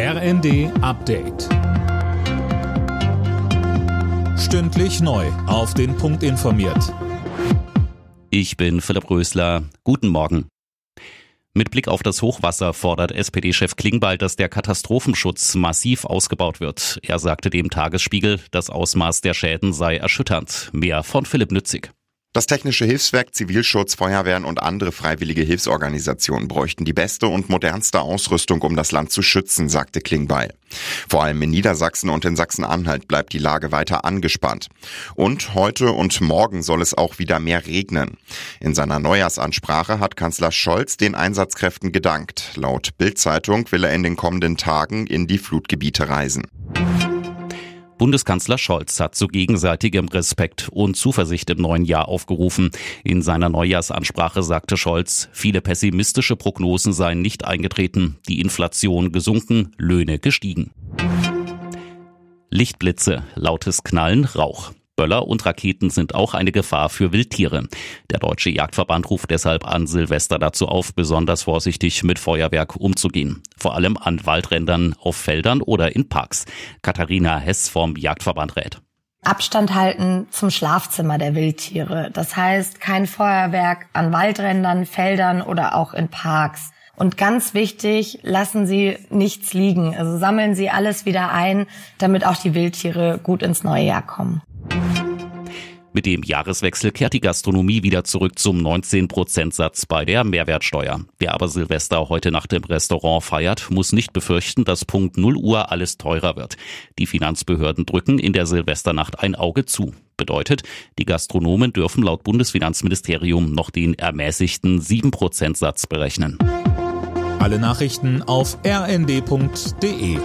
RND Update. Stündlich neu. Auf den Punkt informiert. Ich bin Philipp Rösler. Guten Morgen. Mit Blick auf das Hochwasser fordert SPD-Chef Klingbeil, dass der Katastrophenschutz massiv ausgebaut wird. Er sagte dem Tagesspiegel, das Ausmaß der Schäden sei erschütternd. Mehr von Philipp Nützig. Das Technische Hilfswerk, Zivilschutz, Feuerwehren und andere freiwillige Hilfsorganisationen bräuchten die beste und modernste Ausrüstung, um das Land zu schützen, sagte Klingbeil. Vor allem in Niedersachsen und in Sachsen-Anhalt bleibt die Lage weiter angespannt. Und heute und morgen soll es auch wieder mehr regnen. In seiner Neujahrsansprache hat Kanzler Scholz den Einsatzkräften gedankt. Laut Bild-Zeitung will er in den kommenden Tagen in die Flutgebiete reisen. Bundeskanzler Scholz hat zu gegenseitigem Respekt und Zuversicht im neuen Jahr aufgerufen. In seiner Neujahrsansprache sagte Scholz, viele pessimistische Prognosen seien nicht eingetreten, die Inflation gesunken, Löhne gestiegen. Lichtblitze, lautes Knallen, Rauch. Böller und Raketen sind auch eine Gefahr für Wildtiere. Der Deutsche Jagdverband ruft deshalb an Silvester dazu auf, besonders vorsichtig mit Feuerwerk umzugehen. Vor allem an Waldrändern, auf Feldern oder in Parks. Katharina Hess vom Jagdverband rät. Abstand halten zum Schlafzimmer der Wildtiere. Das heißt, kein Feuerwerk an Waldrändern, Feldern oder auch in Parks. Und ganz wichtig, lassen Sie nichts liegen. Also sammeln Sie alles wieder ein, damit auch die Wildtiere gut ins neue Jahr kommen. Mit dem Jahreswechsel kehrt die Gastronomie wieder zurück zum 19%-Satz bei der Mehrwertsteuer. Wer aber Silvester heute Nacht im Restaurant feiert, muss nicht befürchten, dass Punkt 0 Uhr alles teurer wird. Die Finanzbehörden drücken in der Silvesternacht ein Auge zu. Bedeutet, die Gastronomen dürfen laut Bundesfinanzministerium noch den ermäßigten 7%-Satz berechnen. Alle Nachrichten auf rnd.de